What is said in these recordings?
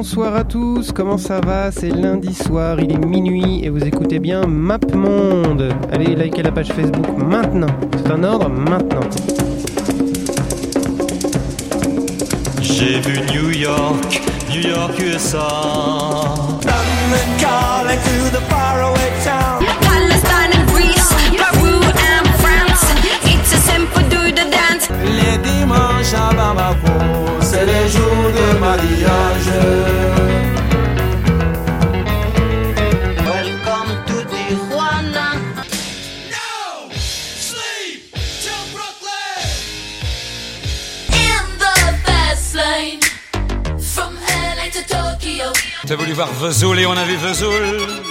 Bonsoir à tous, comment ça va? C'est lundi soir, il est minuit et vous écoutez bien Map Monde. Allez, likez la page Facebook maintenant. C'est un ordre maintenant. J'ai vu New York, New York, USA. London calling to the faraway town. Palestine and Greece, Peru and France. It's a simple do the dance. Les dimanches à Bamako, c'est les jours de mariage. Welcome to Tijuana. In the fast lane from LA to Tokyo. T'as voulu voir Vesoul et on a vu Vesoul.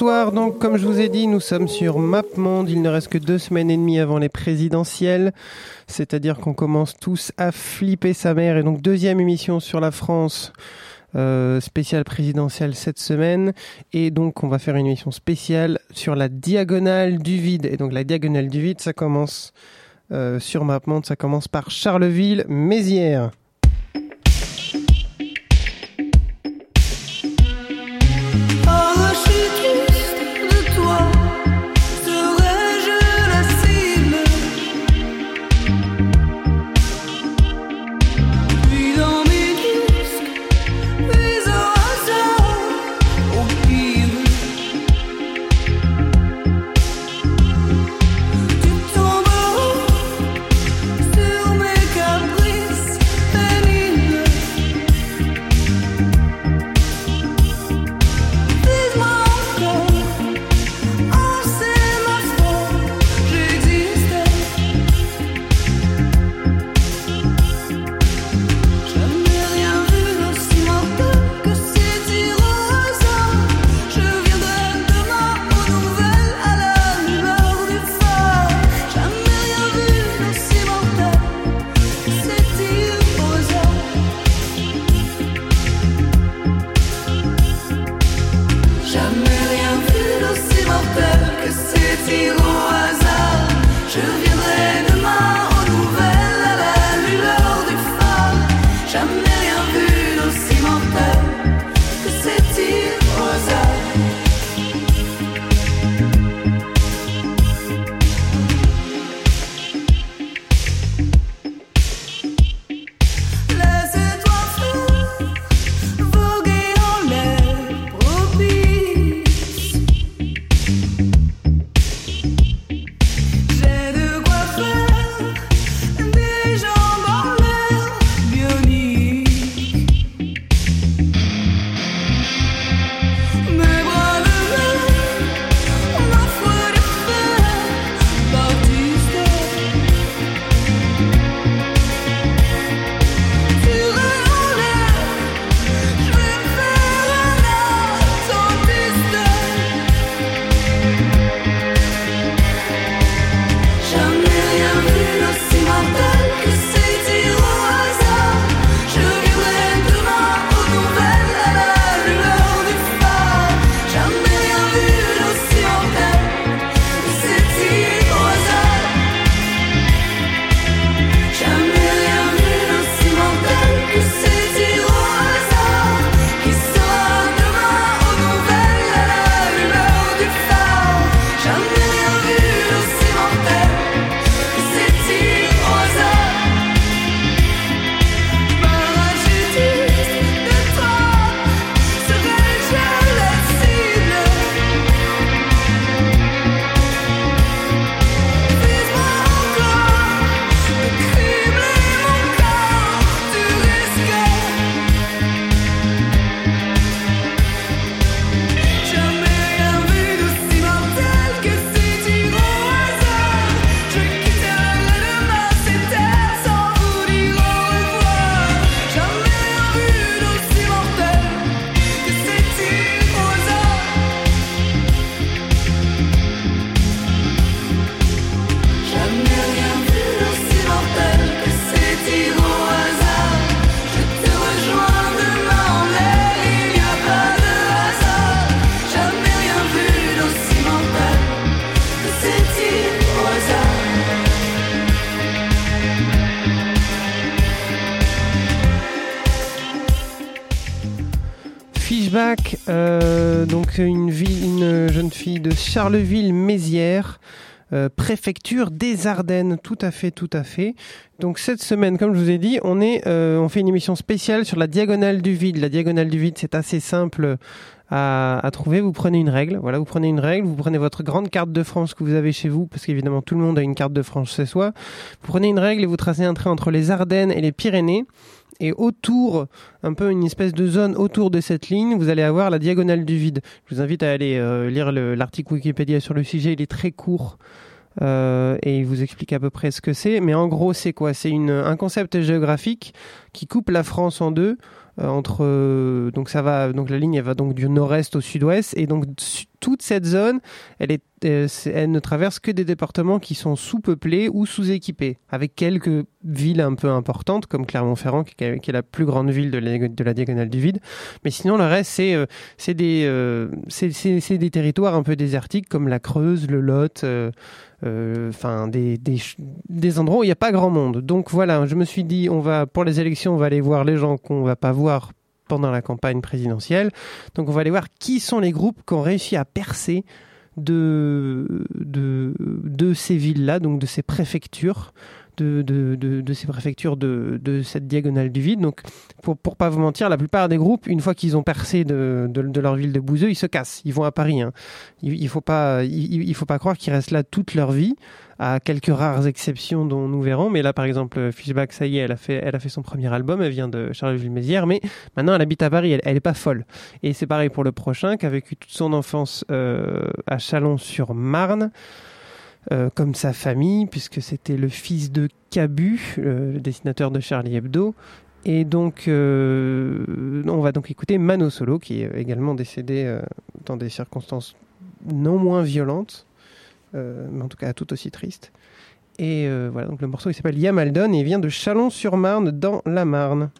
Bonsoir, donc comme je vous ai dit, nous sommes sur MapMonde. Il ne reste que deux semaines et demie avant les présidentielles. C'est-à-dire qu'on commence tous à flipper sa mère. Et donc deuxième émission sur la France. euh, spéciale présidentielle cette semaine et donc on va faire une émission spéciale sur la diagonale du vide et donc la diagonale du vide ça commence euh, sur MapMonde ça commence par Charleville Charleville-Mézières, euh, préfecture des Ardennes, tout à fait, tout à fait. Donc cette semaine, comme je vous ai dit, on est, euh, on fait une émission spéciale sur la diagonale du vide. La diagonale du vide, c'est assez simple à, à trouver. Vous prenez une règle, voilà, vous prenez une règle, vous prenez votre grande carte de France que vous avez chez vous, parce qu'évidemment tout le monde a une carte de France chez soi. Vous prenez une règle et vous tracez un trait entre les Ardennes et les Pyrénées. Et autour, un peu une espèce de zone autour de cette ligne, vous allez avoir la diagonale du vide. Je vous invite à aller euh, lire le- l'article Wikipédia sur le sujet, il est très court. euh, et il vous explique à peu près ce que c'est. Mais en gros, c'est quoi? C'est un concept géographique qui coupe la France en deux. euh, entre donc ça va donc la ligne va donc du nord-est au sud-ouest et donc toute cette zone euh, elle ne traverse que des départements qui sont sous-peuplés ou sous-équipés avec quelques villes un peu importantes comme Clermont-Ferrand qui, est- la plus grande ville de la, diagonale du vide mais sinon le reste c'est euh, euh, c'est des territoires un peu désertiques comme la Creuse le Lot enfin des, des endroits où il n'y a pas grand monde. Donc voilà, je me suis dit, on va pour les élections, on va aller voir les gens qu'on va pas voir pendant la campagne présidentielle. Donc on va aller voir qui sont les groupes qui ont réussi à percer de, de, de ces villes-là, donc de ces préfectures, de, de, de, ces préfectures de, cette diagonale du vide. Donc pour, pour pas vous mentir, la plupart des groupes, une fois qu'ils ont percé de, leur ville de Bouzeux, ils se cassent, ils vont à Paris. Hein. Il, il faut il faut pas croire qu'ils restent là toute leur vie, à quelques rares exceptions dont nous verrons. Mais là, par exemple, Fishback, ça y est, elle a fait, elle a fait son premier album, elle vient de Charleville-Mézières, mais maintenant elle habite à Paris, elle, elle est pas folle. Et c'est pareil pour le prochain, qui a vécu toute son enfance euh, à Chalon-sur-Marne. euh, comme sa famille, puisque c'était le fils de Cabu, euh, le dessinateur de Charlie Hebdo. Et donc, on va donc écouter Mano Solo, qui est également décédé dans des circonstances non moins violentes, mais en tout cas tout aussi tristes. Et euh, voilà, donc le morceau il s'appelle Yamaldon et il vient de Chalon-sur-Marne dans la Marne.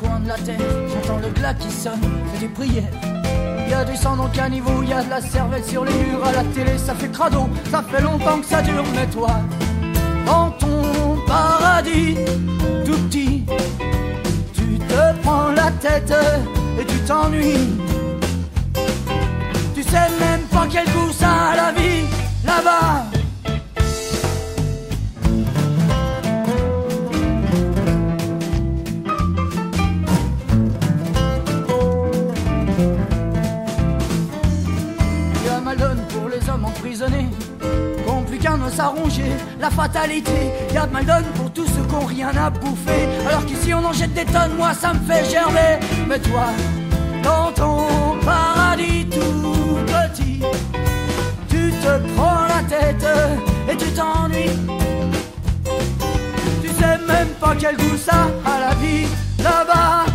Coins de la terre. J'entends le glas qui sonne, fait des prières. Y a du sang dans le caniveau, y a de la cervelle sur les murs. À la télé, ça fait crado, ça fait longtemps que ça dure. Mais toi, dans ton paradis, tout petit, tu te prends la tête et tu t'ennuies. Tu sais même pas quel goût ça a la vie là-bas. À ronger, la fatalité. Y a Maldon pour tous ceux qui ont rien à bouffer, alors qu'ici on en jette des tonnes, moi ça me fait gerber. Mais toi, dans ton paradis tout petit, tu te prends la tête et tu t'ennuies. Tu sais même pas quel goût ça a la vie là-bas.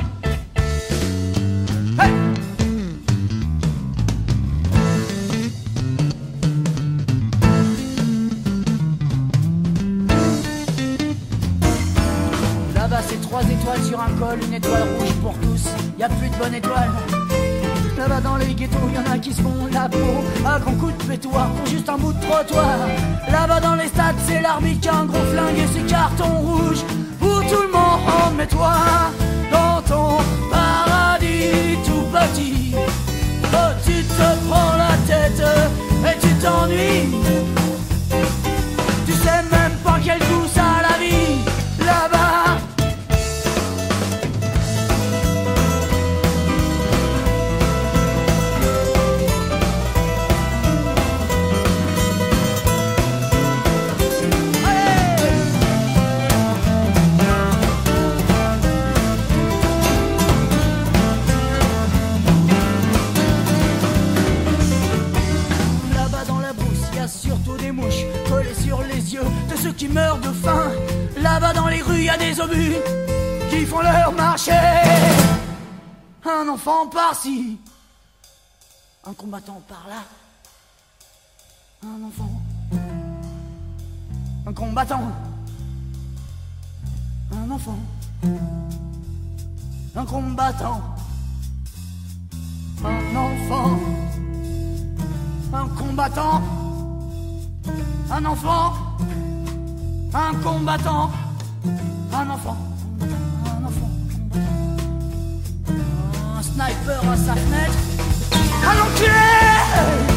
Une étoile rouge pour tous, y a plus de bonne étoile. Là-bas dans les ghettos, y en a qui se font la peau à grands coups de pétoir pour juste un bout de trottoir. Là-bas dans les stades, c'est l'arbitre qui un gros flingue et ses cartons rouges pour tout le monde. Mais toi, dans ton paradis tout petit, oh, tu te prends la tête et tu t'ennuies. par ci, un combattant par là, un enfant, un combattant, un enfant, un combattant, un enfant, un combattant, un enfant, un combattant, un enfant. sniper à sa fenêtre. À l'enculé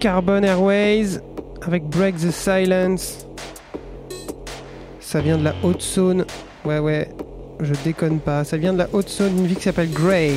Carbon Airways avec Break the Silence. Ça vient de la haute zone. Ouais, ouais, je déconne pas. Ça vient de la haute zone, une vie qui s'appelle Grey.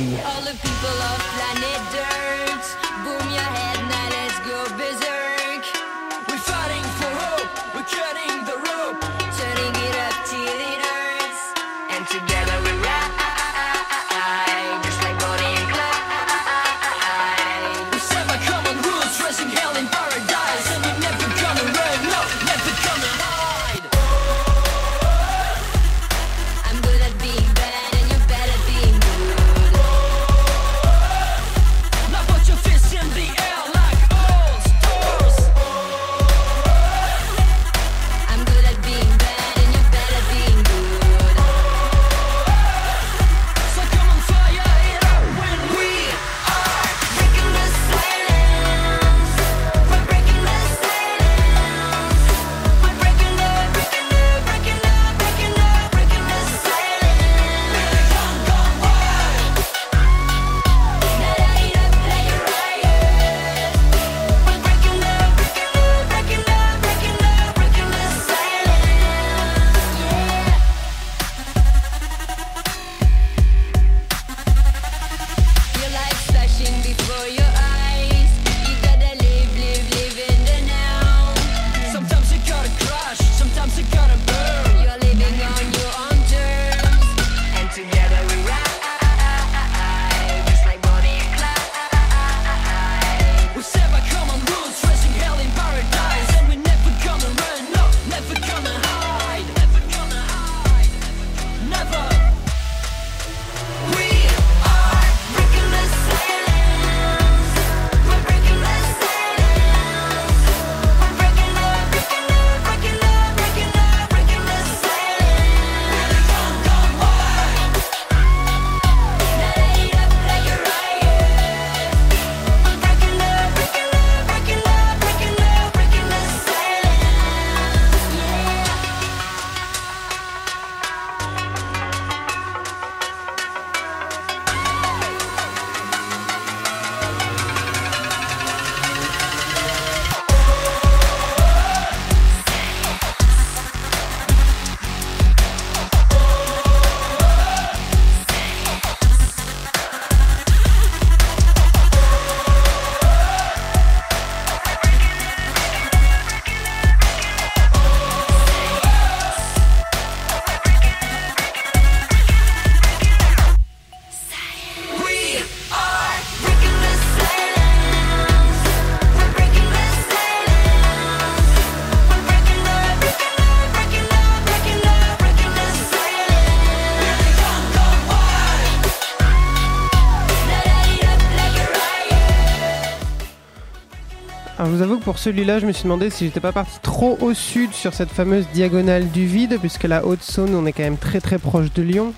pour celui-là, je me suis demandé si j'étais pas parti trop au sud sur cette fameuse diagonale du vide, puisque la Haute-Saône, on est quand même très très proche de Lyon.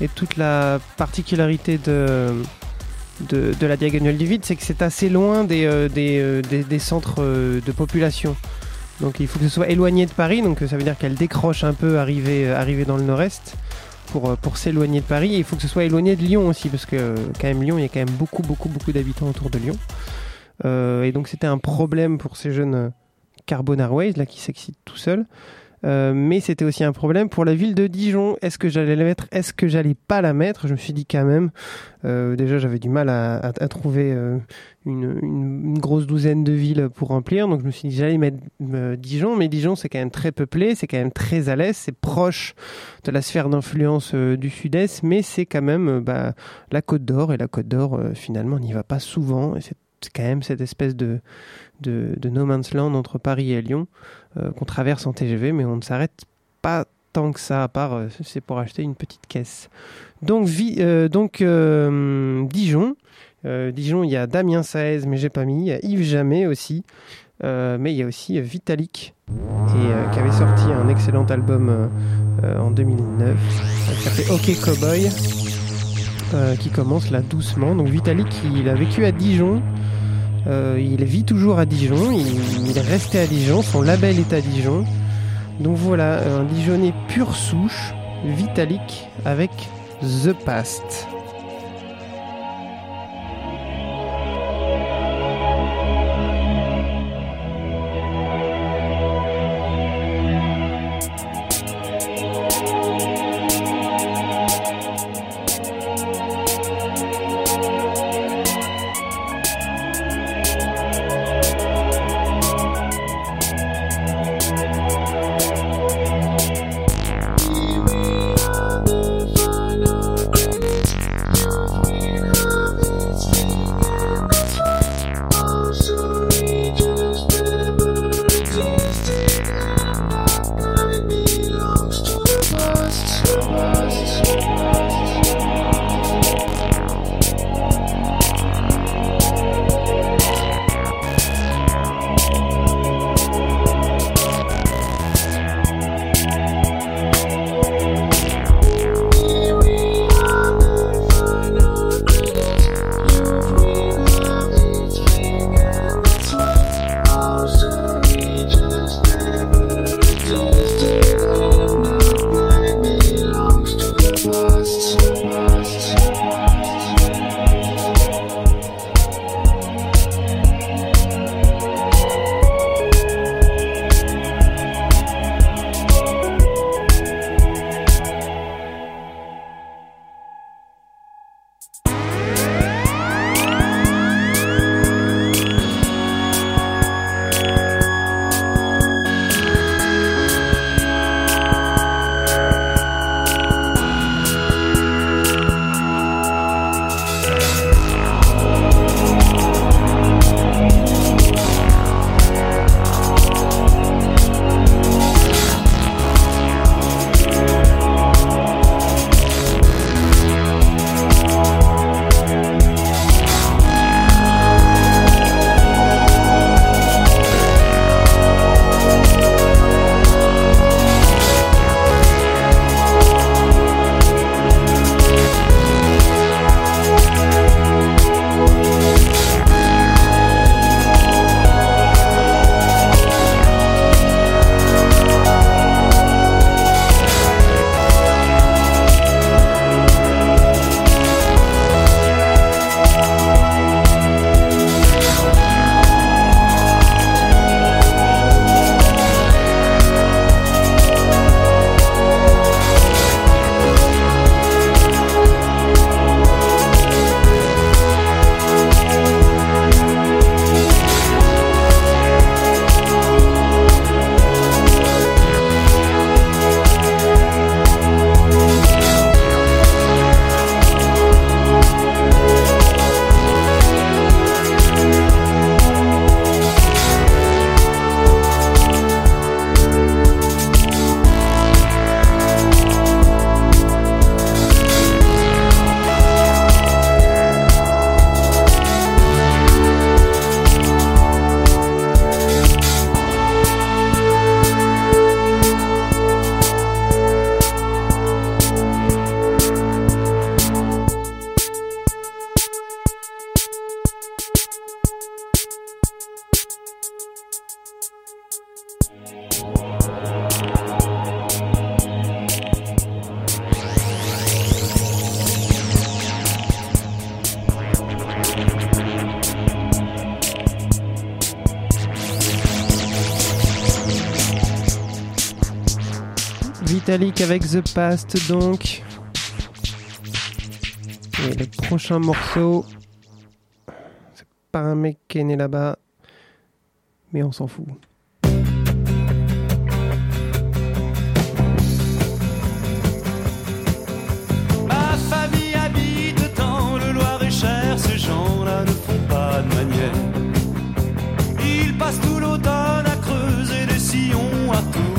Et toute la particularité de, la diagonale du vide, c'est que c'est assez loin des, euh, euh, centres euh, de population. Donc il faut que ce soit éloigné de Paris, donc ça veut dire qu'elle décroche un peu arrivée, arrivée dans le nord-est pour, pour s'éloigner de Paris. Et il faut que ce soit éloigné de Lyon aussi, parce que quand même Lyon, il y a quand même beaucoup, beaucoup, beaucoup d'habitants autour de Lyon. Euh, et donc c'était un problème pour ces jeunes euh, Carbonarways là qui s'excitent tout seuls. Euh, mais c'était aussi un problème pour la ville de Dijon. Est-ce que j'allais la mettre? Est-ce que j'allais pas la mettre? Je me suis dit quand même. Déjà, j'avais du mal à, trouver une, grosse douzaine de villes pour remplir, donc je me suis dit j'allais mettre Dijon. Mais Dijon, c'est quand même très peuplé, c'est quand même très à l'est, c'est proche de la sphère d'influence du Sud-Est, mais c'est quand même bah, la Côte d'Or et la Côte d'Or finalement n'y va pas souvent et c'est quand même cette espèce de, de, no man's land entre Paris et Lyon euh, qu'on traverse en TGV, mais on ne s'arrête pas tant que ça, à part euh, c'est pour acheter une petite caisse. Donc, vi- euh, donc Dijon. Dijon, il y a Damien Saez, mais j'ai pas mis. Il y a Yves Jamais aussi. Mais il y a aussi Vitalik, et, qui avait sorti un excellent album en 2009 euh, qui s'appelait Ok Cowboy, qui commence là doucement. Donc Vitalik, il a vécu à Dijon. Euh, il vit toujours à Dijon, il, il est resté à Dijon, son label est à Dijon. Donc voilà, un Dijonais pure souche, Vitalik avec The Past. Avec The Past donc. Et le prochain morceau, c'est pas un mec qui est né là-bas, mais on s'en fout. Ma famille habite dans le Loir-et-Cher, ces gens-là ne font pas de manière. Ils passent tout l'automne à creuser des sillons, à tourner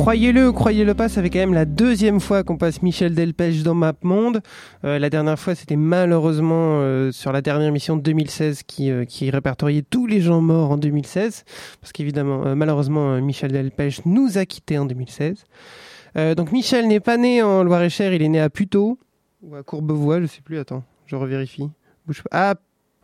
croyez-le ou croyez-le pas, ça fait quand même la deuxième fois qu'on passe Michel Delpech dans MapMonde. Euh, la dernière fois, c'était malheureusement euh, sur la dernière émission de 2016 qui, euh, qui répertoriait tous les gens morts en 2016. Parce qu'évidemment, malheureusement, Michel Delpech nous a quittés en 2016. Euh, donc Michel n'est pas né en Loire-et-Cher, il est né à Puteaux ou à Courbevoie, je sais plus, attends, je revérifie. Bouge. Ah,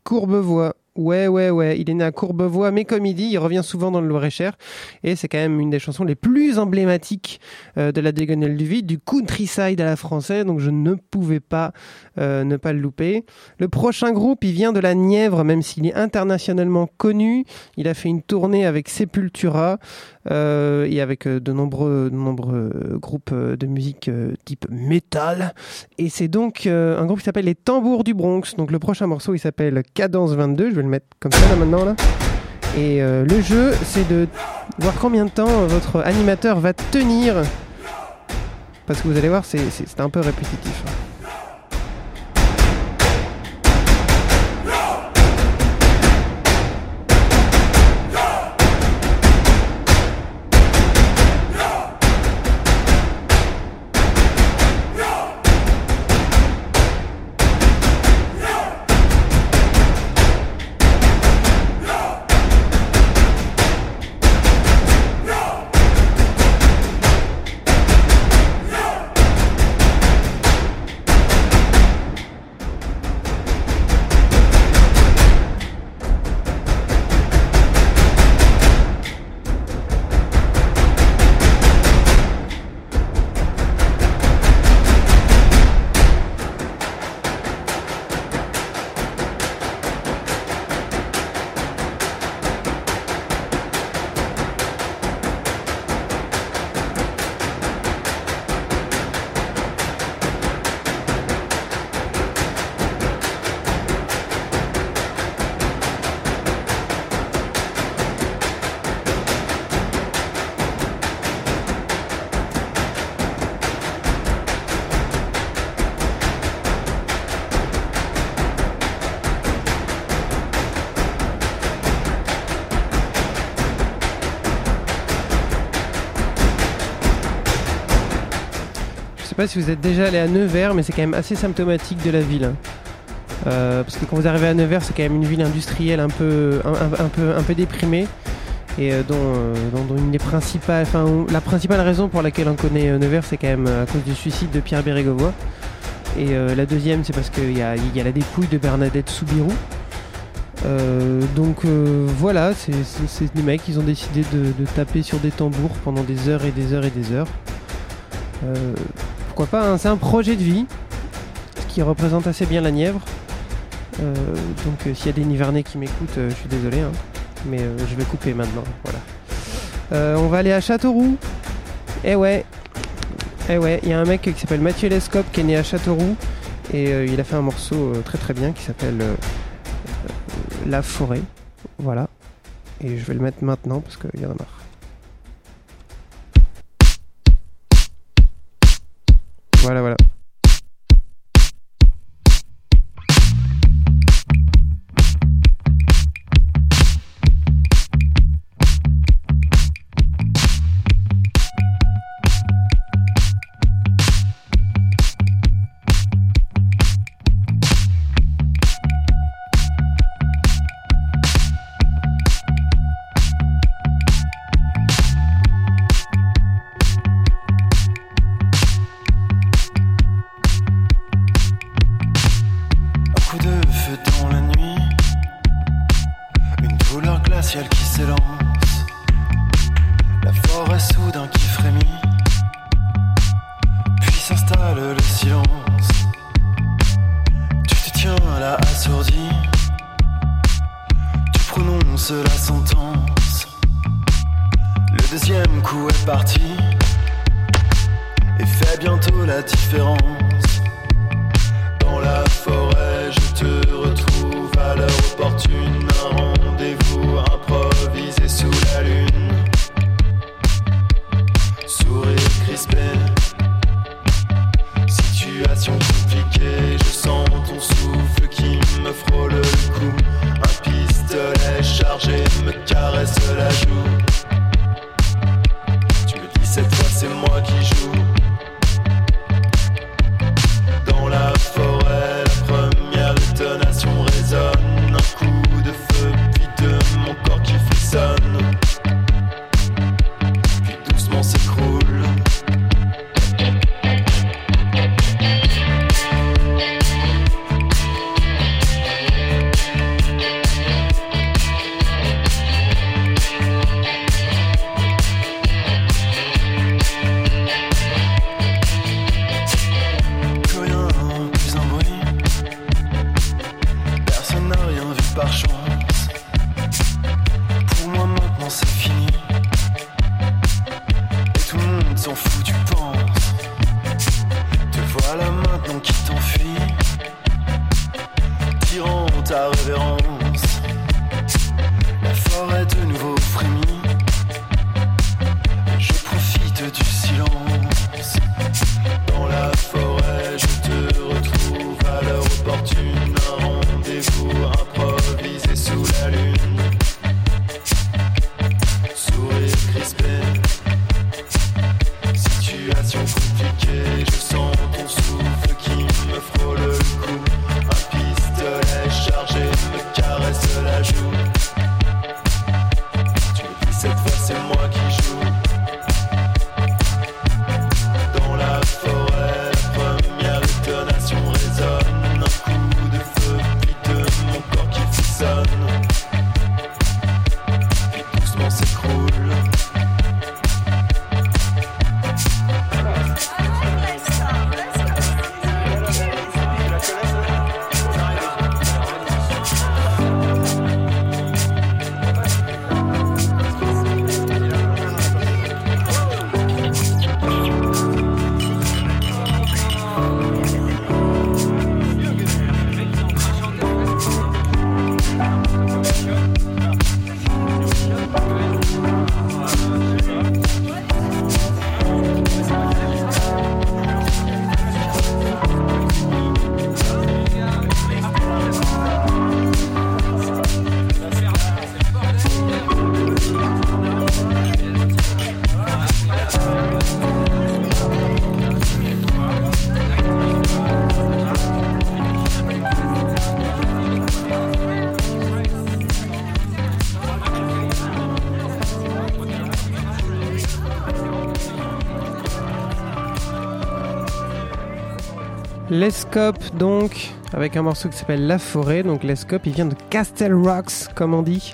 Courbevoie. Ouais, ouais, ouais. Il est né à Courbevoie, mais comme il dit, il revient souvent dans le Loir-et-Cher. Et c'est quand même une des chansons les plus emblématiques euh, de la Diagonale du Vide, du countryside à la française. Donc je ne pouvais pas euh, ne pas le louper. Le prochain groupe, il vient de la Nièvre, même s'il est internationalement connu. Il a fait une tournée avec Sepultura euh, et avec euh, de nombreux, nombreux euh, groupes de musique type metal. Et c'est donc un groupe qui s'appelle les Tambours du Bronx. Donc le prochain morceau, il s'appelle Cadence 22. Je vais le mettre comme ça là maintenant là. Et le jeu, c'est de voir combien de temps votre animateur va tenir. Parce que vous allez voir, c'est un peu répétitif. Si vous êtes déjà allé à Nevers, mais c'est quand même assez symptomatique de la ville. Euh, parce que quand vous arrivez à Nevers, c'est quand même une ville industrielle un peu, un, peu, un peu déprimée. Et euh, dont, euh, dont- dont une des principales, enfin, la principale raison pour laquelle on connaît Nevers, c'est quand même à cause du suicide de Pierre Bérégovoy. Et la deuxième, c'est parce qu'il y a, la dépouille de Bernadette Soubirou. Donc voilà, c'est des mecs, ils ont décidé de taper sur des tambours pendant des heures et des heures et des heures. Pourquoi pas, hein, c'est un projet de vie, ce qui représente assez bien la Nièvre. Euh, donc euh, s'il y a des Nivernais qui m'écoutent, euh, je suis désolé, hein, mais je vais couper maintenant. Voilà. On va aller à Châteauroux. Eh ouais, eh ouais, il y a un mec qui s'appelle Mathieu Lescope qui est né à Châteauroux et il a fait un morceau très très bien qui s'appelle La forêt. Voilà. Et je vais le mettre maintenant parce qu'il y en a marre. Voilà, voilà. Lescope donc, avec un morceau qui s'appelle La Forêt. Donc Lescope, il vient de Castle Rocks, comme on dit,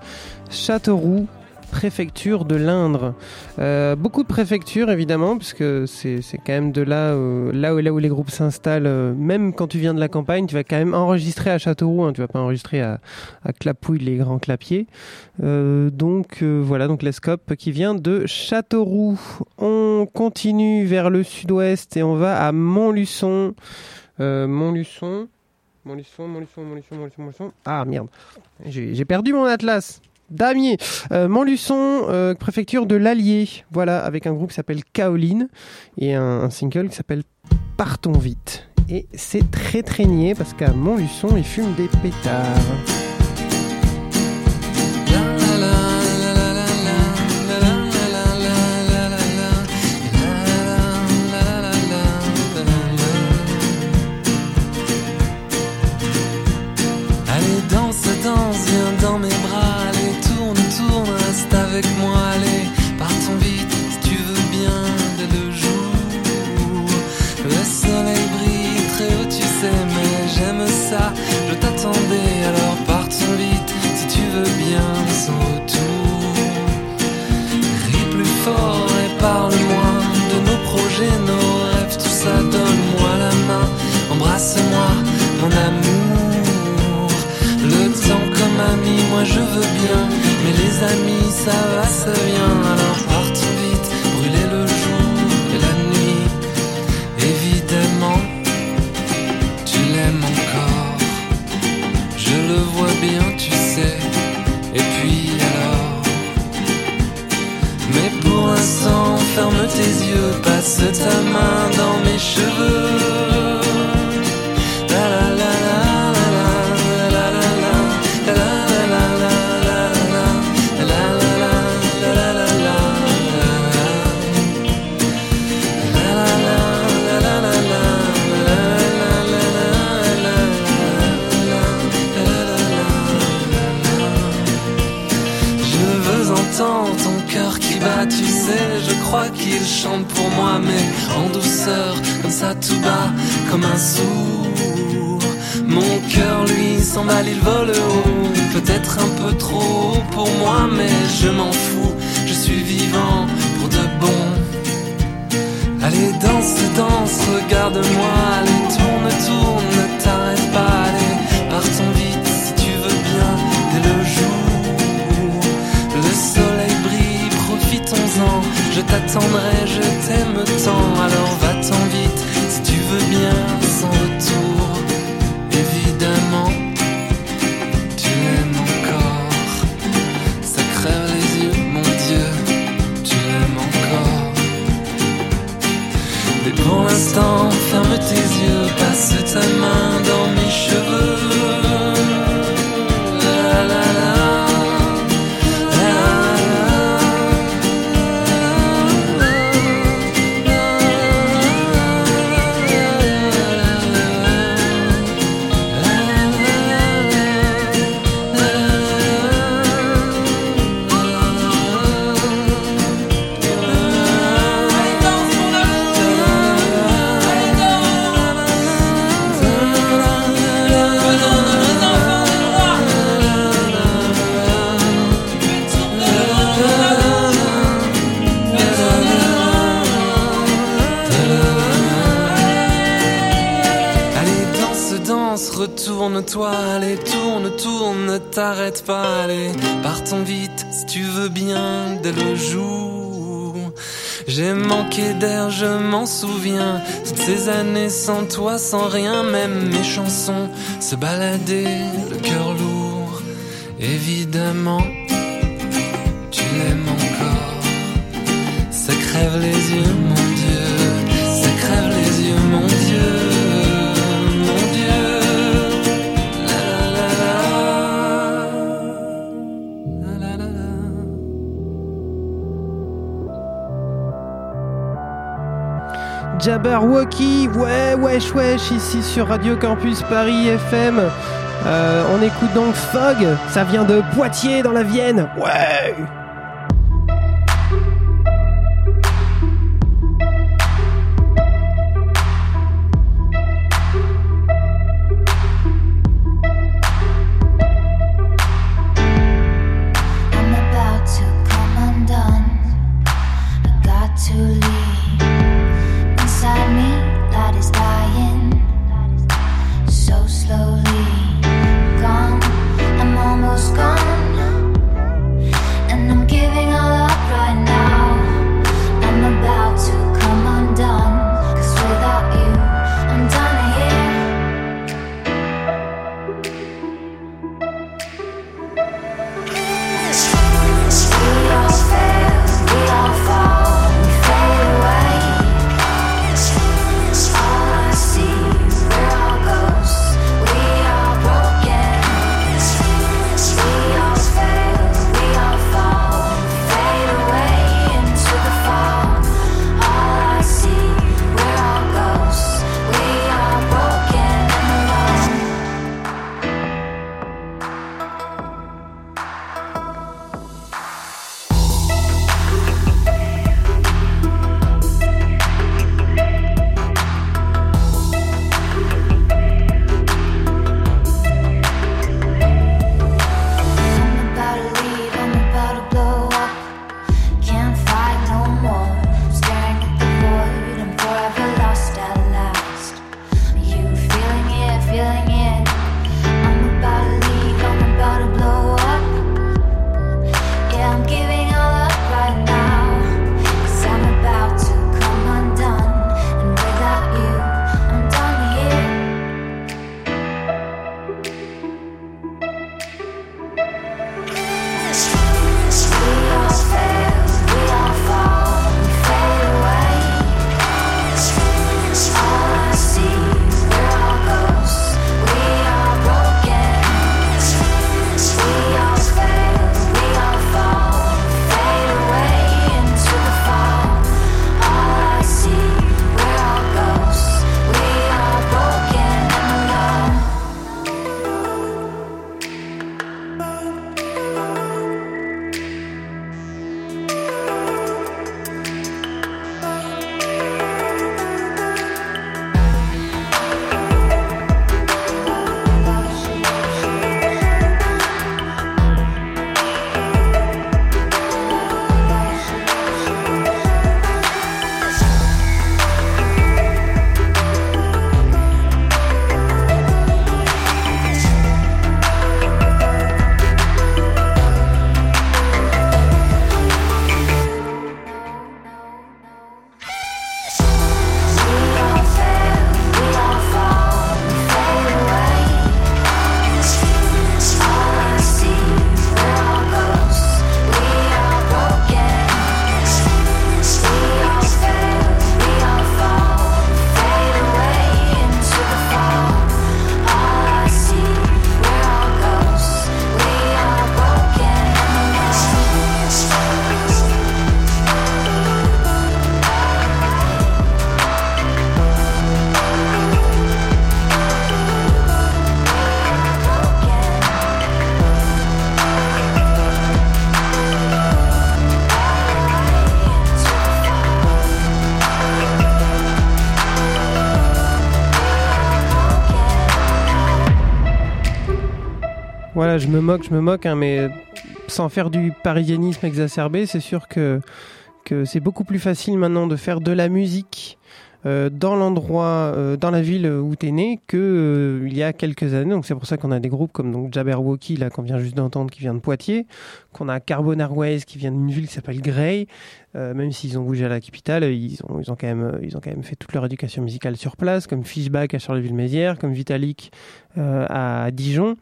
Châteauroux, préfecture de l'Indre. Euh, beaucoup de préfectures évidemment, puisque c'est quand même de là, euh, là, où, là où les groupes s'installent. euh, même quand tu viens de la campagne, tu vas quand même enregistrer à Châteauroux, hein, tu vas pas enregistrer à, à Clapouille, les grands clapiers. Donc voilà, donc Lescope qui vient de Châteauroux. On continue vers le sud-ouest et on va à Montluçon. Euh, Montluçon. Montluçon, Montluçon, Montluçon, Montluçon, Montluçon. Ah merde, j'ai perdu mon atlas. Damier, euh, Montluçon, euh, préfecture de l'Allier, voilà, avec un groupe qui s'appelle Kaoline et un, un single qui s'appelle Partons vite. Et c'est très traînier parce qu'à Montluçon, ils fument des pétards. Sans toi, sans rien, même mes chansons se baladaient, le cœur lourd, évidemment, tu l'aimes encore. Ça crève les yeux, mon Dieu, ça crève les yeux, mon Dieu. Jabberwocky, ouais, wesh, wesh, ici sur Radio Campus Paris FM. Euh, on écoute donc Fog, ça vient de Poitiers dans la Vienne. Ouais Voilà, je me moque, je me moque, hein, mais sans faire du parisianisme exacerbé, c'est sûr que, c'est beaucoup plus facile maintenant de faire de la musique euh, dans l'endroit, euh, dans la ville où t'es né, que euh, il y a quelques années. Donc c'est pour ça qu'on a des groupes comme donc Jabberwocky là qu'on vient juste d'entendre, qui vient de Poitiers, qu'on a Carbon Airways qui vient d'une ville qui s'appelle Grey. Même s'ils ont bougé à la capitale, ils ont, ils ont quand même, ils ont quand même fait toute leur éducation musicale sur place, comme Fishback à Charleville-Mézières, comme Vitalik à Dijon.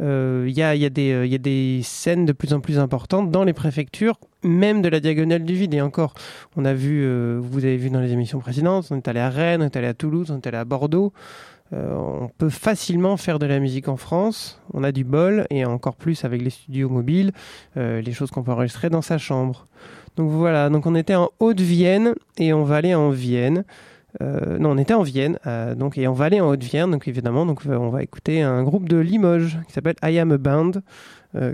Euh, Il y, a, y, a des, euh, y a des scènes de plus en plus importantes dans les préfectures, même de la diagonale du vide. Et encore, on a vu, euh, vous avez vu dans les émissions précédentes, on est allé à Rennes, on est allé à Toulouse, on est allé à Bordeaux. Euh, on peut facilement faire de la musique en France. On a du bol et encore plus avec les studios mobiles, euh, les choses qu'on peut enregistrer dans sa chambre. Donc voilà, donc on était en Haute-Vienne et on va aller en Vienne. Euh, non, on était en Vienne, euh, donc et on va aller en Haute-Vienne, donc évidemment, euh, on va écouter un groupe de Limoges qui s'appelle I Am a Band,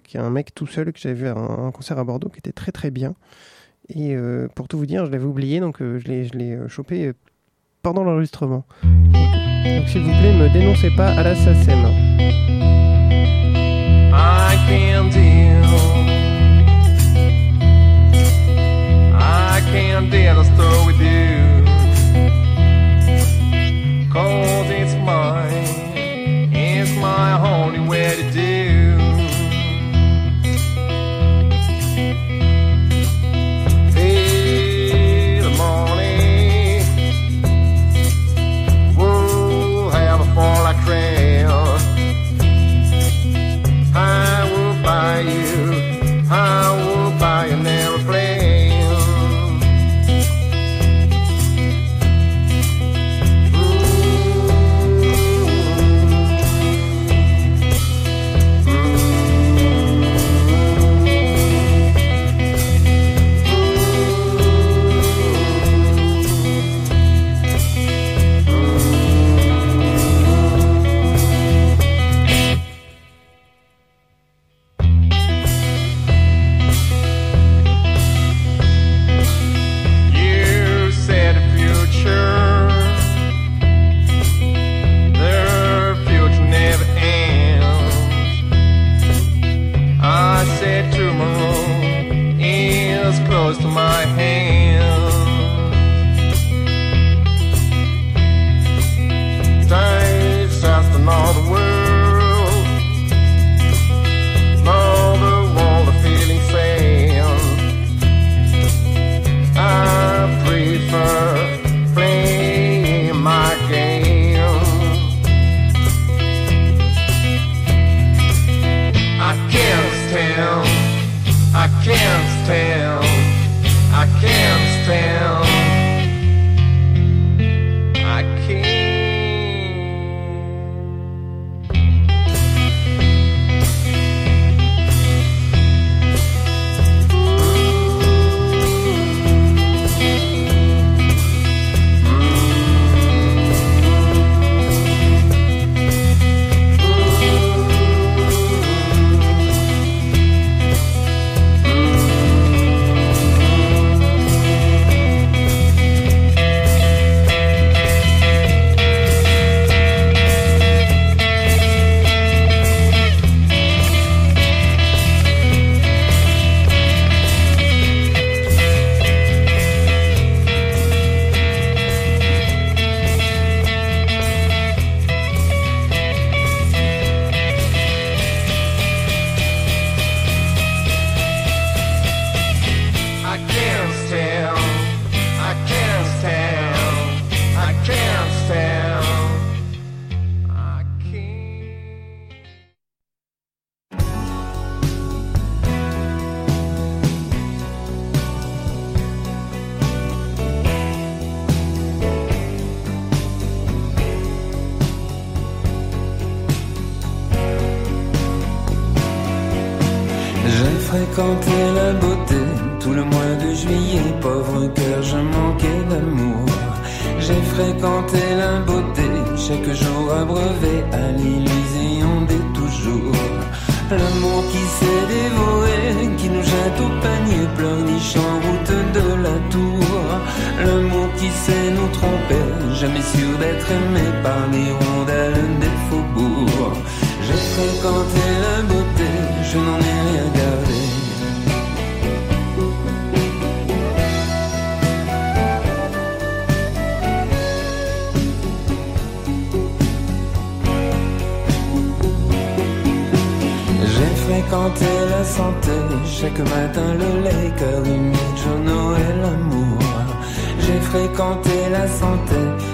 qui est un mec tout seul que j'avais vu à un, concert à Bordeaux qui était très très bien. Et pour tout vous dire, je l'avais oublié, donc je l'ai chopé pendant l'enregistrement. Donc s'il vous plaît, me dénoncez pas à la. I can't deal. I can't with you. my horny, where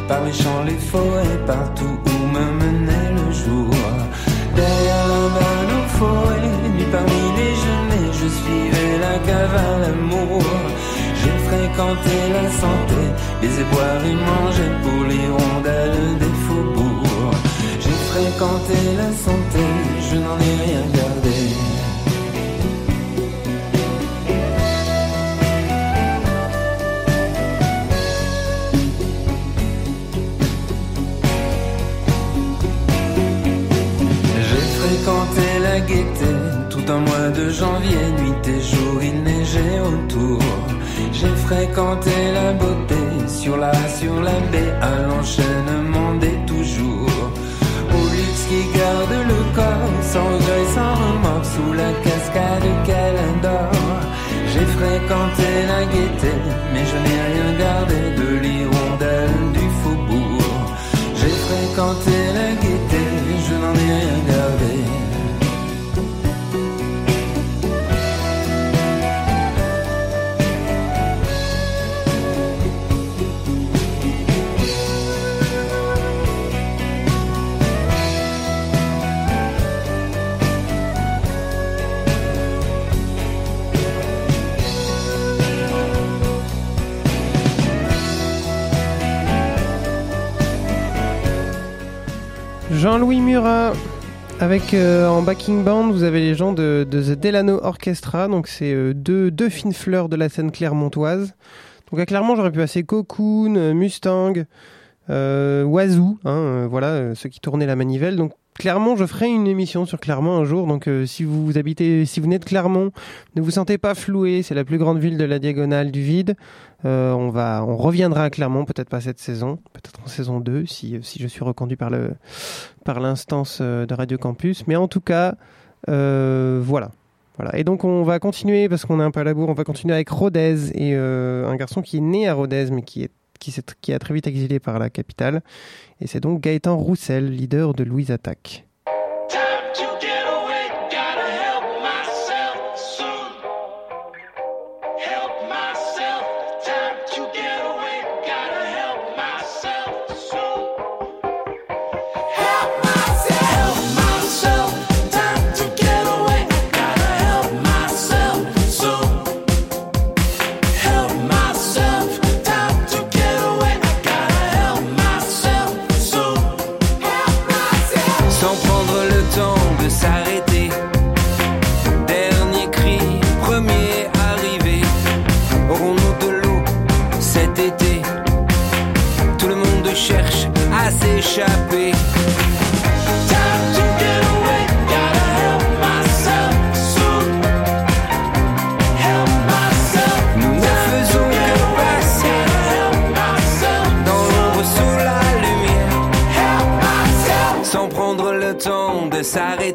par les champs, les forêts, partout où me menait le jour. Derrière la banne aux nuit parmi les genêts, je suivais la cave à l'amour. J'ai fréquenté la santé, les éboueurs y mangeaient pour l'hirondelle des faubourgs. J'ai fréquenté la santé, je n'en ai rien gardé. Un mois de janvier, nuit et jour, il neigeait autour. J'ai fréquenté la beauté sur la, sur la baie, à l'enchaînement des toujours. Au luxe qui garde le corps, sans regret, sans remords, sous la cascade qu'elle adore. J'ai fréquenté la gaieté, mais je n'ai rien gardé de l'hirondelle du faubourg. J'ai fréquenté la gaieté, je n'en ai rien gardé. Jean-Louis Murat. Avec euh, en backing band, vous avez les gens de, The Delano Orchestra, donc c'est euh, deux, deux fines fleurs de la scène clermontoise. Donc à Clermont, j'aurais pu passer Cocoon, euh, Mustang, euh, hein, voilà, ceux qui tournaient la manivelle. Clermont, je ferai une émission sur Clermont un jour. Donc euh, si vous habitez, si vous venez de Clermont, ne vous sentez pas floué. C'est la plus grande ville de la diagonale du vide. Euh, on va, on reviendra à Clermont, peut-être pas cette saison, peut-être en saison 2 si si je suis reconduit par le par l'instance euh, de Radio Campus. Mais en tout cas, euh, voilà. Voilà. Et donc on va continuer parce qu'on est un peu à la bourre. On va continuer avec Rodez et euh, un garçon qui est né à Rodez mais qui est qui, a très vite exilé par la capitale. Et c'est donc Gaëtan Roussel, leader de Louise Attaque.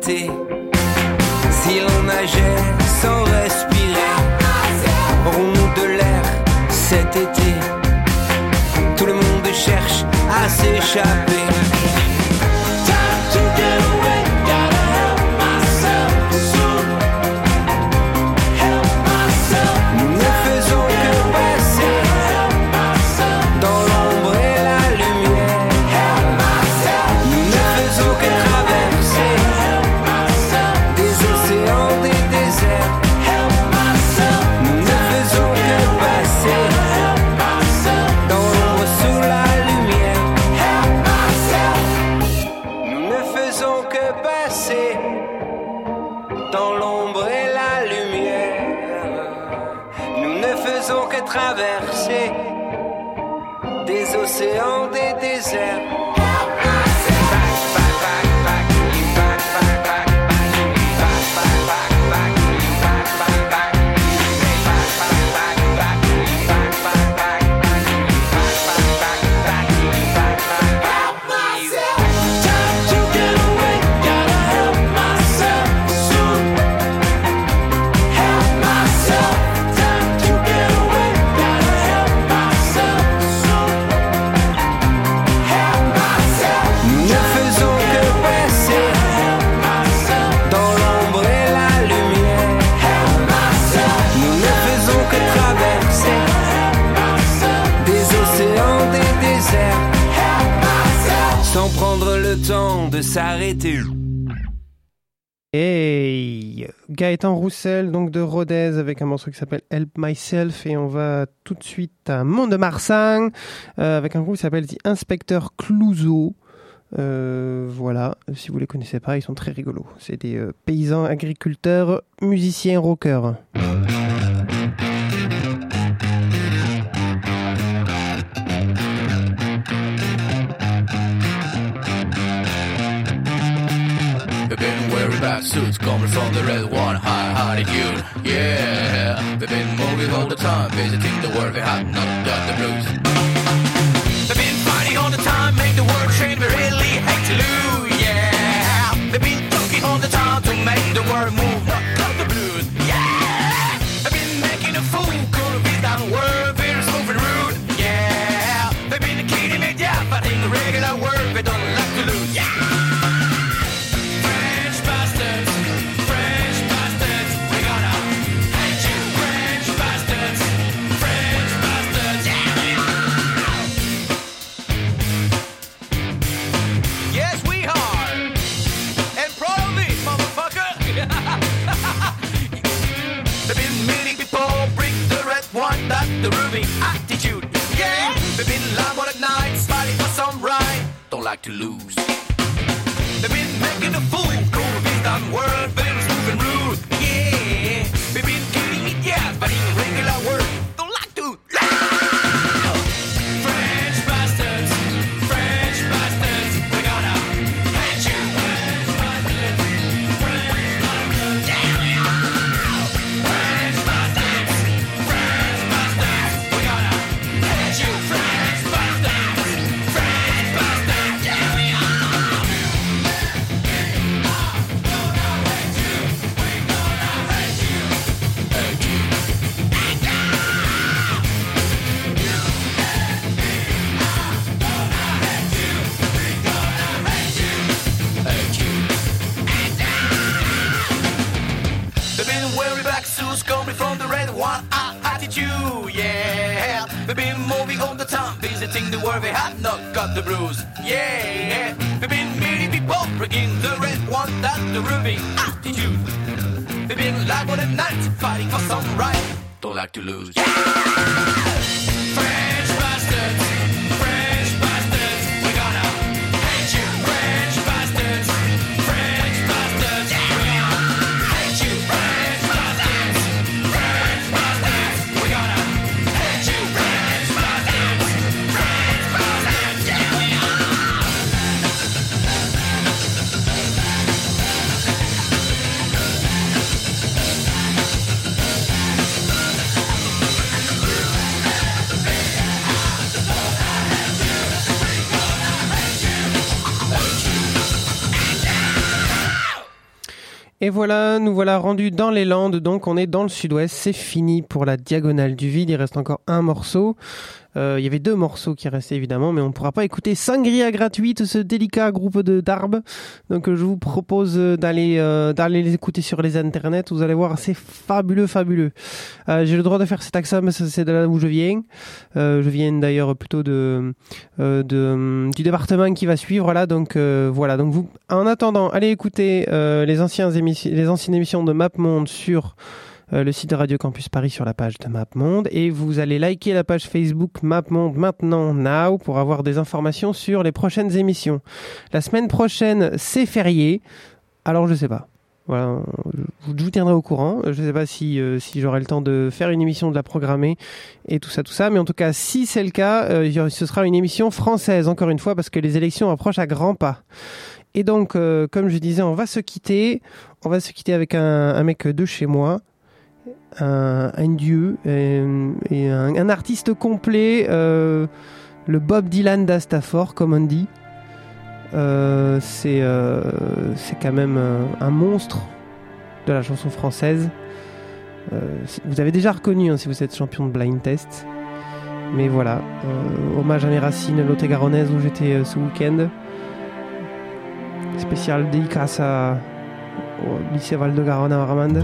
Si l'on nageait sans respirer, aurons-nous de l'air cet été Tout le monde cherche à s'échapper. Gaëtan Roussel, donc de Rodez, avec un morceau qui s'appelle Help Myself. Et on va tout de suite à Mont-de-Marsan, euh, avec un groupe qui s'appelle The Inspector Clouseau. Euh, voilà, si vous les connaissez pas, ils sont très rigolos. C'est des euh, paysans agriculteurs, musiciens, rockers. They've been wearing black suits coming from the red one, high attitude. Yeah, they've been moving all the time, visiting the world, they have not got the blues. They've been fighting all the time, make the world change, they really hate to lose. Yeah, they've been talking all the time to make the world move, to lose. They've been making a fool, go to be done world, world, they have not got the blues, yeah. They've been meeting people, bringing the red one, that's the ruby attitude. They've been live all the night, fighting for some right, don't like to lose. French bastards, Et voilà, nous voilà rendus dans les Landes, donc on est dans le sud-ouest, c'est fini pour la diagonale du vide, il reste encore un morceau. Euh, il y avait deux morceaux qui restaient évidemment, mais on ne pourra pas écouter Sangria gratuite, ce délicat groupe de d'arbes. Donc euh, je vous propose euh, d'aller d'aller les écouter sur les internets, vous allez voir, c'est fabuleux, fabuleux. J'ai le droit de faire cet accent, mais c'est de là où je viens. Je viens d'ailleurs plutôt de, du département qui va suivre là, donc voilà. Donc vous, en attendant, allez écouter les anciens émissions, les anciennes émissions de MapMonde sur euh, le site de Radio Campus Paris sur la page de MapMonde et vous allez liker la page Facebook MapMonde maintenant now pour avoir des informations sur les prochaines émissions. La semaine prochaine, c'est férié. Alors je sais pas. Voilà, je vous tiendrai au courant. Je sais pas si euh, si j'aurai le temps de faire une émission de la programmer et tout ça tout ça, mais en tout cas, si c'est le cas, euh, ce sera une émission française encore une fois parce que les élections approchent à grands pas. Et donc, euh, comme je disais, on va se quitter. On va se quitter avec un, un mec de chez moi, un, dieu et un, artiste complet, euh, le Bob Dylan d'Astafor, comme on dit. Euh, c'est euh, c'est quand même un, monstre de la chanson française. Vous avez déjà reconnu hein, si vous êtes champion de blind test. Mais voilà, hommage à mes racines lot-et-garonnaises où j'étais ce week-end. Spécial dédicace à, au lycée Val-de-Garonne à Armande.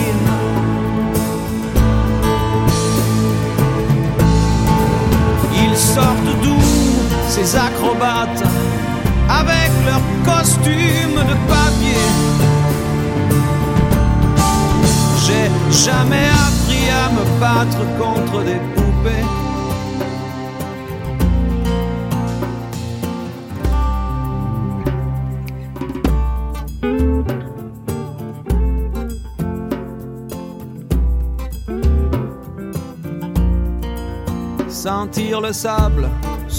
Ces acrobates avec leurs costumes de papier. J'ai jamais appris à me battre contre des poupées. Sentir le sable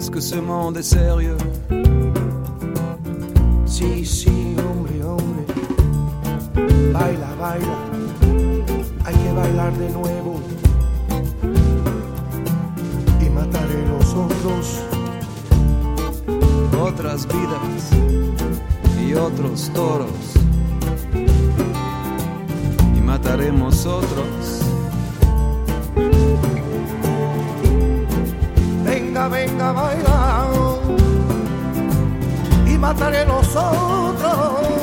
Est-ce que ce monde est sérieux Sí, sí, hombre, hombre. Baila, baila. Hay que bailar de nuevo. Y mataré los otros. Otras vidas y otros toros. Y mataremos otros. venga bailando y mataré nosotros.